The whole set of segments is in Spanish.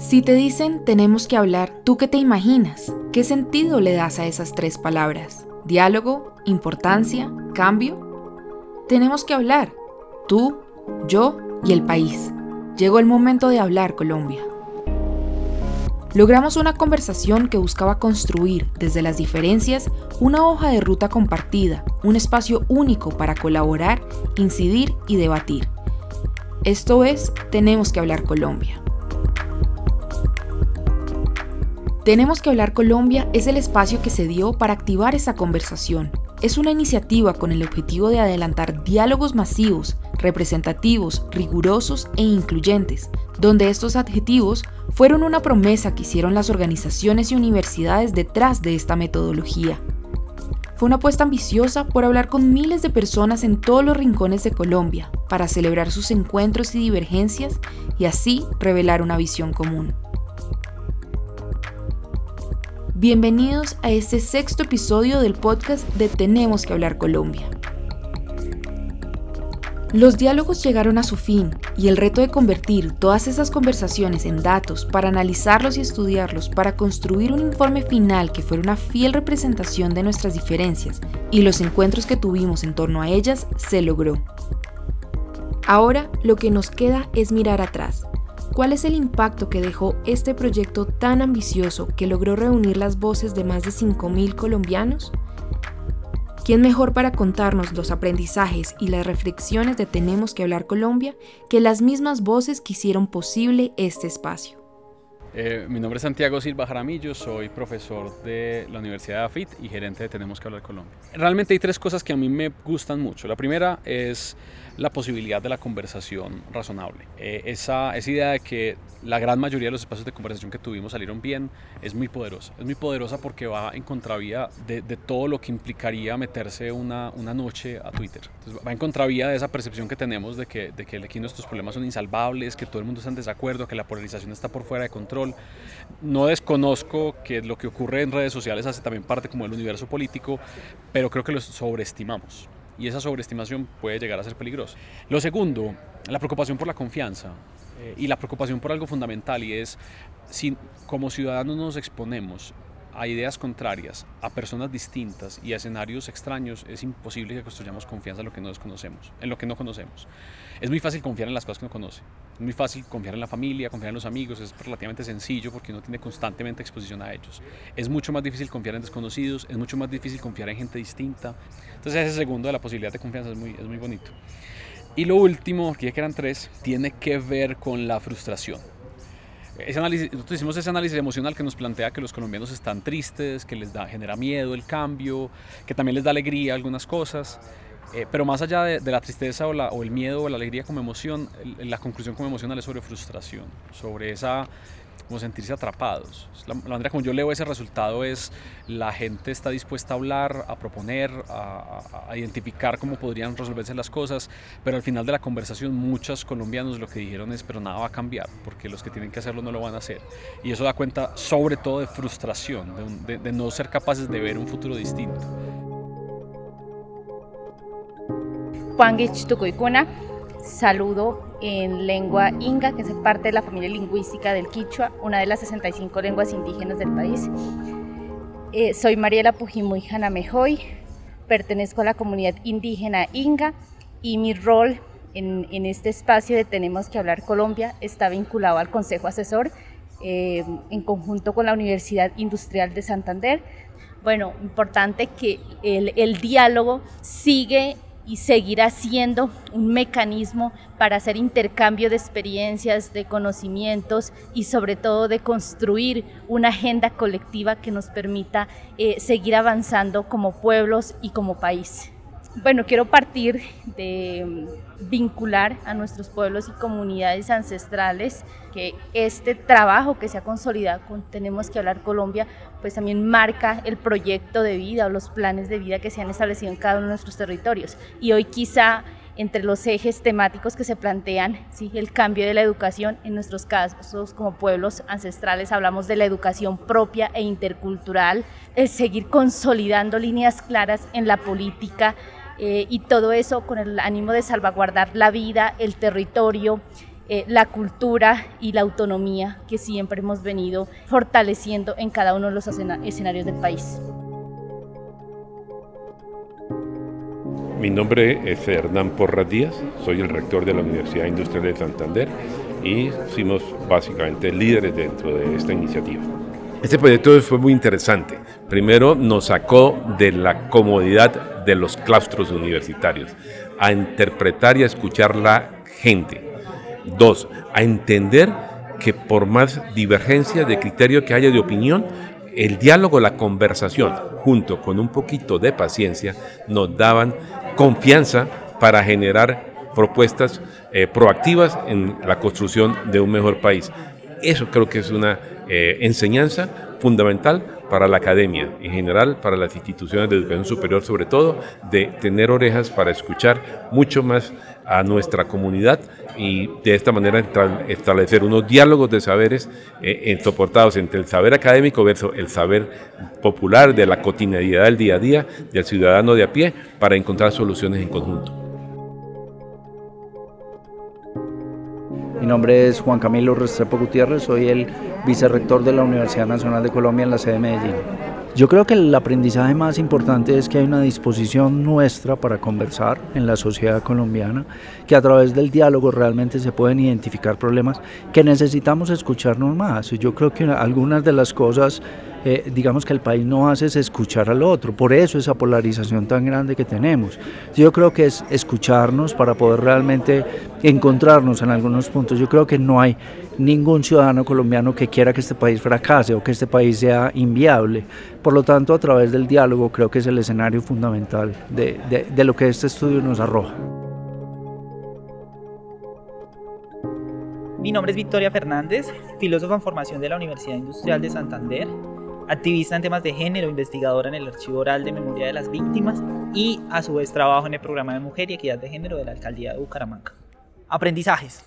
Si te dicen tenemos que hablar, ¿tú qué te imaginas? ¿Qué sentido le das a esas tres palabras? ¿Diálogo? ¿Importancia? ¿Cambio? Tenemos que hablar. Tú, yo y el país. Llegó el momento de hablar, Colombia. Logramos una conversación que buscaba construir, desde las diferencias, una hoja de ruta compartida, un espacio único para colaborar, incidir y debatir. Esto es Tenemos que hablar Colombia. Tenemos que hablar Colombia es el espacio que se dio para activar esa conversación. Es una iniciativa con el objetivo de adelantar diálogos masivos, representativos, rigurosos e incluyentes, donde estos adjetivos fueron una promesa que hicieron las organizaciones y universidades detrás de esta metodología. Fue una apuesta ambiciosa por hablar con miles de personas en todos los rincones de Colombia, para celebrar sus encuentros y divergencias y así revelar una visión común. Bienvenidos a este sexto episodio del podcast de Tenemos que hablar Colombia. Los diálogos llegaron a su fin y el reto de convertir todas esas conversaciones en datos para analizarlos y estudiarlos para construir un informe final que fuera una fiel representación de nuestras diferencias y los encuentros que tuvimos en torno a ellas se logró. Ahora lo que nos queda es mirar atrás ¿Cuál es el impacto que dejó este proyecto tan ambicioso que logró reunir las voces de más de 5.000 colombianos? ¿Quién mejor para contarnos los aprendizajes y las reflexiones de Tenemos que hablar Colombia que las mismas voces que hicieron posible este espacio? Eh, mi nombre es Santiago Silva Jaramillo, soy profesor de la Universidad de AFIT y gerente de Tenemos que hablar Colombia. Realmente hay tres cosas que a mí me gustan mucho. La primera es la posibilidad de la conversación razonable. Eh, esa, esa idea de que la gran mayoría de los espacios de conversación que tuvimos salieron bien es muy poderosa. Es muy poderosa porque va en contravía de, todo lo que implicaría meterse una, una noche a Twitter. va en contravía de esa percepción que tenemos de que, de que aquí nuestros problemas son insalvables, que todo el mundo está en desacuerdo, que la polarización está por fuera de control. No desconozco que lo que ocurre en redes sociales hace también parte como del universo político, pero creo que lo sobreestimamos y esa sobreestimación puede llegar a ser peligrosa. Lo segundo, la preocupación por la confianza eh, y la preocupación por algo fundamental y es si como ciudadanos nos exponemos a ideas contrarias, a personas distintas y a escenarios extraños, es imposible que construyamos confianza en lo que no desconocemos, en lo que no conocemos. Es muy fácil confiar en las cosas que uno conoce. Es muy fácil confiar en la familia, confiar en los amigos, es relativamente sencillo porque uno tiene constantemente exposición a ellos. Es mucho más difícil confiar en desconocidos, es mucho más difícil confiar en gente distinta. Entonces ese segundo de la posibilidad de confianza es muy, es muy bonito. Y lo último, que eran tres, tiene que ver con la frustración ese análisis, nosotros hicimos ese análisis emocional que nos plantea que los colombianos están tristes, que les da, genera miedo el cambio, que también les da alegría algunas cosas. Eh, pero más allá de, la tristeza o, la, o, el miedo o la alegría como emoción, la conclusión como emocional es sobre frustración, sobre esa como sentirse atrapados. La, manera como yo leo ese resultado es la gente está dispuesta a hablar, a proponer, a, identificar cómo podrían resolverse las cosas, pero al final de la conversación muchos colombianos lo que dijeron es, pero nada va a cambiar, porque los que tienen que hacerlo no lo van a hacer. Y eso da cuenta sobre todo de frustración, de, de no ser capaces de ver un futuro distinto. Saludo en lengua inga, que es parte de la familia lingüística del quichua, una de las 65 lenguas indígenas del país. Eh, soy Mariela Pujimuy Janamejoy, pertenezco a la comunidad indígena inga y mi rol en, en, este espacio de Tenemos que hablar Colombia está vinculado al Consejo Asesor eh, en conjunto con la Universidad Industrial de Santander. Bueno, importante que el, el diálogo sigue y seguirá siendo un mecanismo para hacer intercambio de experiencias, de conocimientos y sobre todo de construir una agenda colectiva que nos permita eh, seguir avanzando como pueblos y como país. Bueno, quiero partir de vincular a nuestros pueblos y comunidades ancestrales, que este trabajo que se ha consolidado con Tenemos que hablar Colombia, pues también marca el proyecto de vida o los planes de vida que se han establecido en cada uno de nuestros territorios. Y hoy quizá entre los ejes temáticos que se plantean, ¿sí? el cambio de la educación, en nuestros casos como pueblos ancestrales hablamos de la educación propia e intercultural, el seguir consolidando líneas claras en la política, eh, y todo eso con el ánimo de salvaguardar la vida, el territorio, eh, la cultura y la autonomía que siempre hemos venido fortaleciendo en cada uno de los escenarios del país. Mi nombre es Hernán Porras Díaz, soy el rector de la Universidad Industrial de Santander y fuimos básicamente líderes dentro de esta iniciativa. Este proyecto fue muy interesante. Primero nos sacó de la comodidad de los claustros universitarios a interpretar y a escuchar la gente. Dos, a entender que por más divergencia de criterio que haya de opinión, el diálogo, la conversación, junto con un poquito de paciencia, nos daban confianza para generar propuestas eh, proactivas en la construcción de un mejor país. Eso creo que es una eh, enseñanza fundamental para la academia, en general para las instituciones de educación superior, sobre todo, de tener orejas para escuchar mucho más a nuestra comunidad y de esta manera establecer unos diálogos de saberes eh, soportados entre el saber académico versus el saber popular de la cotidianidad del día a día del ciudadano de a pie para encontrar soluciones en conjunto. Mi nombre es Juan Camilo Restrepo Gutiérrez, soy el vicerrector de la Universidad Nacional de Colombia en la sede de Medellín. Yo creo que el aprendizaje más importante es que hay una disposición nuestra para conversar en la sociedad colombiana, que a través del diálogo realmente se pueden identificar problemas, que necesitamos escucharnos más. Yo creo que algunas de las cosas eh, digamos que el país no hace es escuchar al otro, por eso esa polarización tan grande que tenemos. Yo creo que es escucharnos para poder realmente encontrarnos en algunos puntos. Yo creo que no hay ningún ciudadano colombiano que quiera que este país fracase o que este país sea inviable. Por lo tanto, a través del diálogo creo que es el escenario fundamental de, de lo que este estudio nos arroja. Mi nombre es Victoria Fernández, filósofa en formación de la Universidad Industrial de Santander activista en temas de género, investigadora en el Archivo Oral de Memoria de las Víctimas y a su vez trabajo en el programa de Mujer y Equidad de Género de la Alcaldía de Bucaramanga. Aprendizajes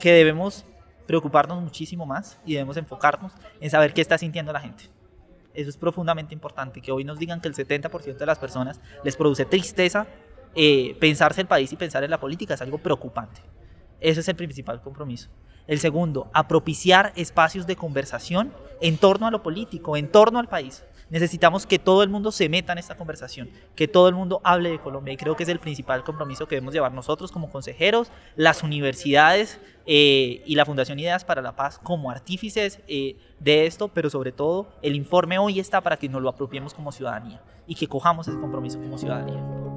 que debemos preocuparnos muchísimo más y debemos enfocarnos en saber qué está sintiendo la gente. Eso es profundamente importante, que hoy nos digan que el 70% de las personas les produce tristeza eh, pensarse el país y pensar en la política, es algo preocupante. Ese es el principal compromiso. El segundo, a propiciar espacios de conversación en torno a lo político, en torno al país. Necesitamos que todo el mundo se meta en esta conversación, que todo el mundo hable de Colombia y creo que es el principal compromiso que debemos llevar nosotros como consejeros, las universidades eh, y la Fundación Ideas para la Paz como artífices eh, de esto, pero sobre todo el informe hoy está para que nos lo apropiemos como ciudadanía y que cojamos ese compromiso como ciudadanía.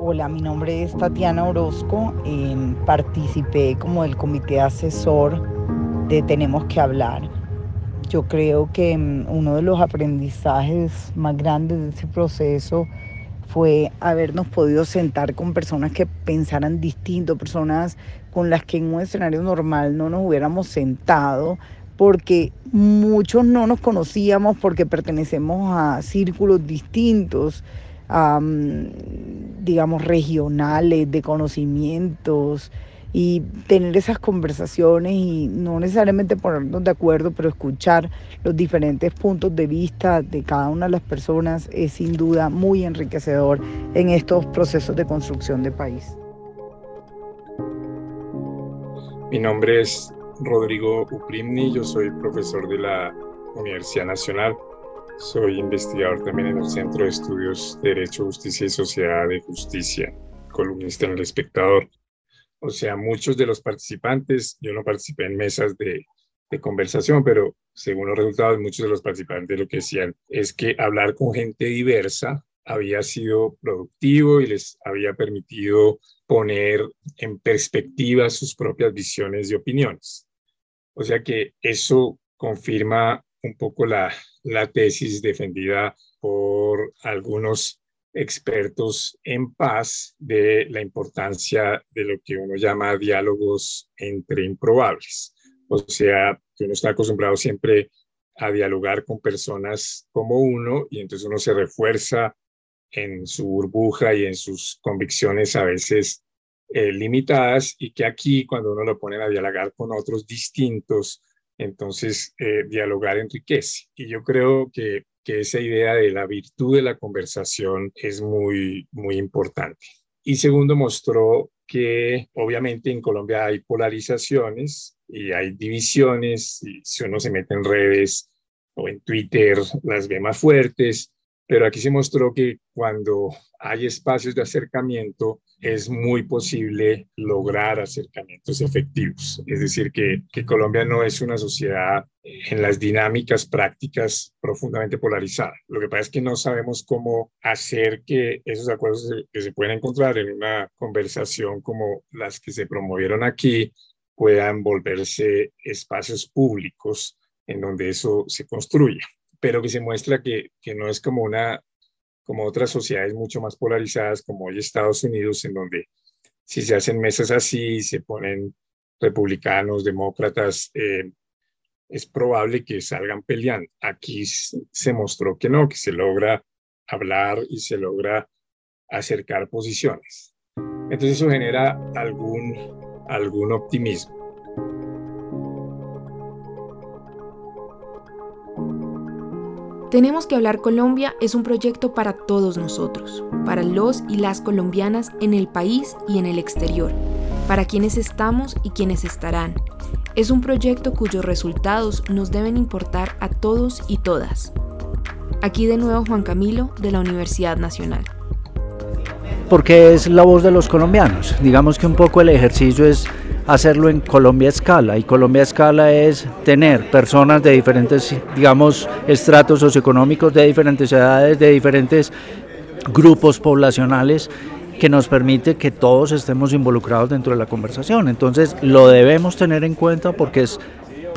Hola, mi nombre es Tatiana Orozco. Em, participé como del comité asesor de Tenemos que hablar. Yo creo que em, uno de los aprendizajes más grandes de ese proceso fue habernos podido sentar con personas que pensaran distinto, personas con las que en un escenario normal no nos hubiéramos sentado, porque muchos no nos conocíamos porque pertenecemos a círculos distintos digamos, regionales, de conocimientos y tener esas conversaciones y no necesariamente ponernos de acuerdo, pero escuchar los diferentes puntos de vista de cada una de las personas es sin duda muy enriquecedor en estos procesos de construcción de país. Mi nombre es Rodrigo Uprimni, yo soy profesor de la Universidad Nacional soy investigador también en el Centro de Estudios de Derecho, Justicia y Sociedad de Justicia, columnista en El Espectador. O sea, muchos de los participantes, yo no participé en mesas de, de conversación, pero según los resultados, muchos de los participantes lo que decían es que hablar con gente diversa había sido productivo y les había permitido poner en perspectiva sus propias visiones y opiniones. O sea que eso confirma un poco la, la tesis defendida por algunos expertos en paz de la importancia de lo que uno llama diálogos entre improbables. O sea, que uno está acostumbrado siempre a dialogar con personas como uno y entonces uno se refuerza en su burbuja y en sus convicciones a veces eh, limitadas y que aquí cuando uno lo pone a dialogar con otros distintos, entonces, eh, dialogar enriquece. Y yo creo que, que esa idea de la virtud de la conversación es muy, muy importante. Y segundo, mostró que obviamente en Colombia hay polarizaciones y hay divisiones, y si uno se mete en redes o en Twitter las ve más fuertes, pero aquí se mostró que cuando hay espacios de acercamiento es muy posible lograr acercamientos efectivos. Es decir, que, Colombia no es una sociedad en las dinámicas prácticas profundamente polarizada. Lo que pasa es que no sabemos cómo hacer que esos acuerdos que se pueden encontrar en una conversación como las que se promovieron aquí puedan volverse espacios públicos en donde eso se construya pero que se muestra que, que no es como una como otras sociedades mucho más polarizadas como hoy Estados Unidos, en donde si se hacen mesas así, se ponen republicanos, demócratas, eh, es probable que salgan peleando. Aquí se mostró que no, que se logra hablar y se logra acercar posiciones. Entonces eso genera algún, algún optimismo. Tenemos que hablar Colombia es un proyecto para todos nosotros, para los y las colombianas en el país y en el exterior, para quienes estamos y quienes estarán. Es un proyecto cuyos resultados nos deben importar a todos y todas. Aquí de nuevo Juan Camilo de la Universidad Nacional. Porque es la voz de los colombianos. Digamos que un poco el ejercicio es hacerlo en Colombia Escala. Y Colombia Escala es tener personas de diferentes, digamos, estratos socioeconómicos, de diferentes edades, de diferentes grupos poblacionales que nos permite que todos estemos involucrados dentro de la conversación. Entonces lo debemos tener en cuenta porque es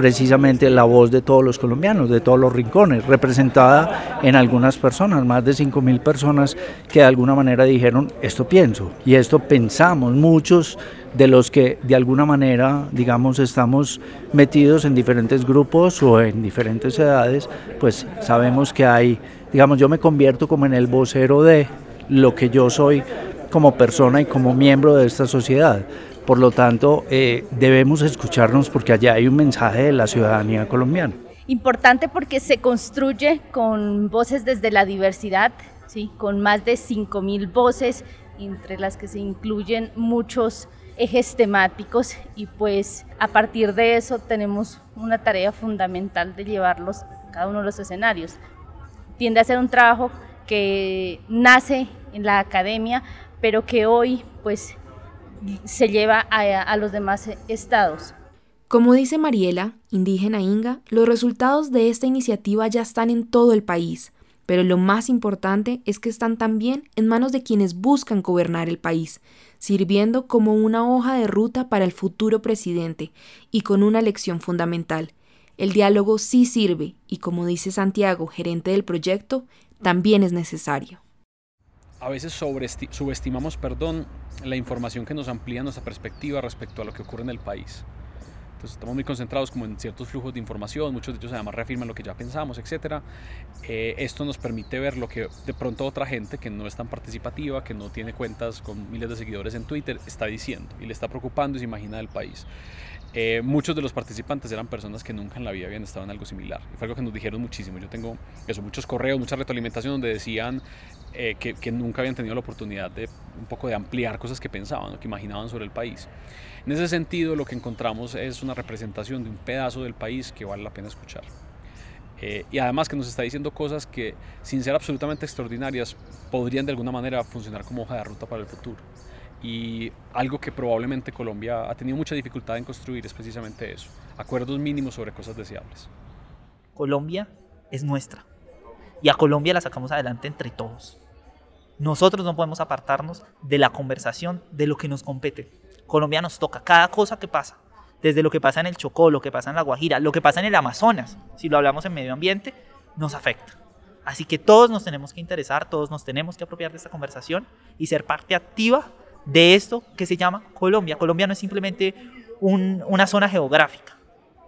precisamente la voz de todos los colombianos, de todos los rincones, representada en algunas personas, más de 5.000 personas que de alguna manera dijeron, esto pienso y esto pensamos, muchos de los que de alguna manera, digamos, estamos metidos en diferentes grupos o en diferentes edades, pues sabemos que hay, digamos, yo me convierto como en el vocero de lo que yo soy como persona y como miembro de esta sociedad. Por lo tanto, eh, debemos escucharnos porque allá hay un mensaje de la ciudadanía colombiana. Importante porque se construye con voces desde la diversidad, ¿sí? con más de 5.000 voces, entre las que se incluyen muchos ejes temáticos y pues a partir de eso tenemos una tarea fundamental de llevarlos a cada uno de los escenarios. Tiende a ser un trabajo que nace en la academia, pero que hoy pues se lleva a, los demás estados. Como dice Mariela, indígena Inga, los resultados de esta iniciativa ya están en todo el país, pero lo más importante es que están también en manos de quienes buscan gobernar el país, sirviendo como una hoja de ruta para el futuro presidente y con una lección fundamental. El diálogo sí sirve y como dice Santiago, gerente del proyecto, también es necesario. A veces subestimamos perdón, la información que nos amplía nuestra perspectiva respecto a lo que ocurre en el país. Entonces estamos muy concentrados como en ciertos flujos de información, muchos de ellos además reafirman lo que ya pensamos, etc. Eh, esto nos permite ver lo que de pronto otra gente que no es tan participativa, que no tiene cuentas con miles de seguidores en Twitter, está diciendo y le está preocupando y se imagina del país. Eh, muchos de los participantes eran personas que nunca en la vida habían estado en algo similar. Fue algo que nos dijeron muchísimo. Yo tengo eso, muchos correos, mucha retroalimentación donde decían eh, que, que, nunca habían tenido la oportunidad de un poco de ampliar cosas que pensaban o que imaginaban sobre el país. En ese sentido, lo que encontramos es una representación de un pedazo del país que vale la pena escuchar. Eh, y además que nos está diciendo cosas que, sin ser absolutamente extraordinarias, podrían de alguna manera funcionar como hoja de ruta para el futuro. Y algo que probablemente Colombia ha tenido mucha dificultad en construir es precisamente eso, acuerdos mínimos sobre cosas deseables. Colombia es nuestra y a Colombia la sacamos adelante entre todos. Nosotros no podemos apartarnos de la conversación de lo que nos compete. Colombia nos toca cada cosa que pasa, desde lo que pasa en el Chocó, lo que pasa en la Guajira, lo que pasa en el Amazonas, si lo hablamos en medio ambiente, nos afecta. Así que todos nos tenemos que interesar, todos nos tenemos que apropiar de esta conversación y ser parte activa de esto que se llama Colombia. Colombia no es simplemente una zona geográfica.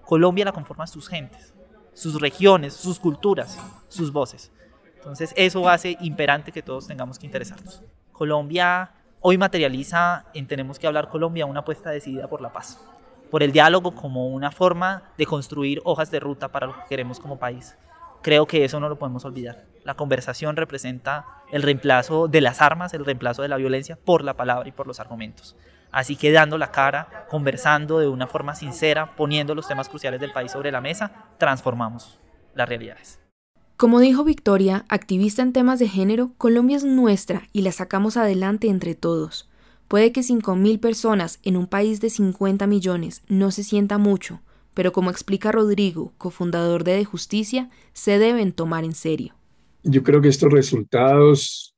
Colombia la conforman sus gentes, sus regiones, sus culturas, sus voces. Entonces eso hace imperante que todos tengamos que interesarnos. Colombia Hoy materializa en Tenemos que hablar Colombia una apuesta decidida por la paz, por el diálogo como una forma de construir hojas de ruta para lo que queremos como país. creo que eso no lo podemos olvidar. La conversación representa el reemplazo de las armas, el reemplazo de la violencia por la palabra y por los argumentos. Así que dando la cara, conversando de una forma sincera, poniendo los temas cruciales del país sobre la mesa, transformamos las realidades. Como dijo Victoria, activista en temas de género, Colombia es nuestra y la sacamos adelante entre todos. Puede que 5.000 personas en un país de 50 millones no se sienta mucho, pero como explica Rodrigo, cofundador de De Justicia, se deben tomar en serio. Yo creo que estos resultados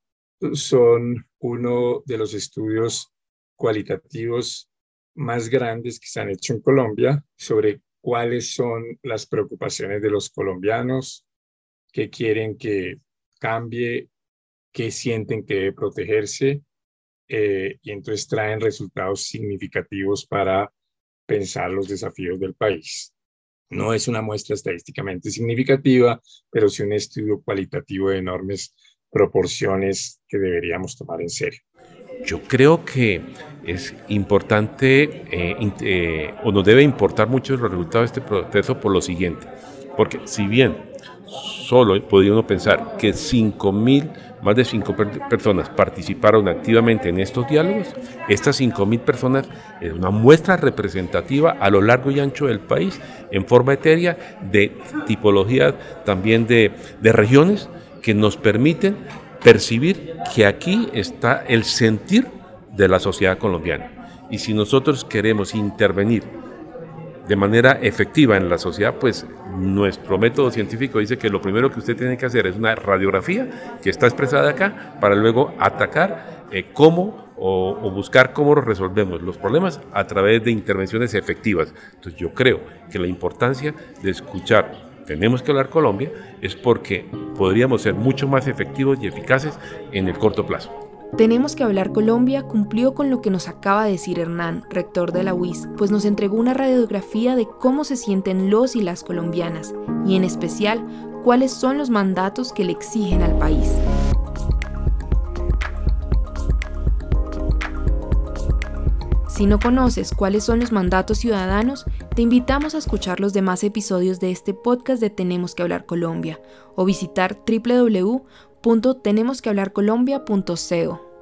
son uno de los estudios cualitativos más grandes que se han hecho en Colombia sobre cuáles son las preocupaciones de los colombianos, qué quieren que cambie, qué sienten que debe protegerse, eh, y entonces traen resultados significativos para pensar los desafíos del país. No es una muestra estadísticamente significativa, pero sí un estudio cualitativo de enormes proporciones que deberíamos tomar en serio. Yo creo que es importante eh, eh, o nos debe importar mucho el resultado de este proceso por lo siguiente, porque si bien solo podría uno pensar que 5.000, más de 5.000 personas participaron activamente en estos diálogos, estas 5.000 personas es una muestra representativa a lo largo y ancho del país en forma etérea de tipologías también de, de regiones que nos permiten percibir que aquí está el sentir de la sociedad colombiana. Y si nosotros queremos intervenir de manera efectiva en la sociedad, pues nuestro método científico dice que lo primero que usted tiene que hacer es una radiografía que está expresada acá para luego atacar eh, cómo o, o, buscar cómo resolvemos los problemas a través de intervenciones efectivas. Entonces yo creo que la importancia de escuchar, tenemos que hablar Colombia, es porque podríamos ser mucho más efectivos y eficaces en el corto plazo. Tenemos que hablar Colombia cumplió con lo que nos acaba de decir Hernán, rector de la UIS, pues nos entregó una radiografía de cómo se sienten los y las colombianas, y en especial cuáles son los mandatos que le exigen al país. Si no conoces cuáles son los mandatos ciudadanos, te invitamos a escuchar los demás episodios de este podcast de Tenemos que hablar Colombia o visitar www.tenemosquehablarcolombia.co.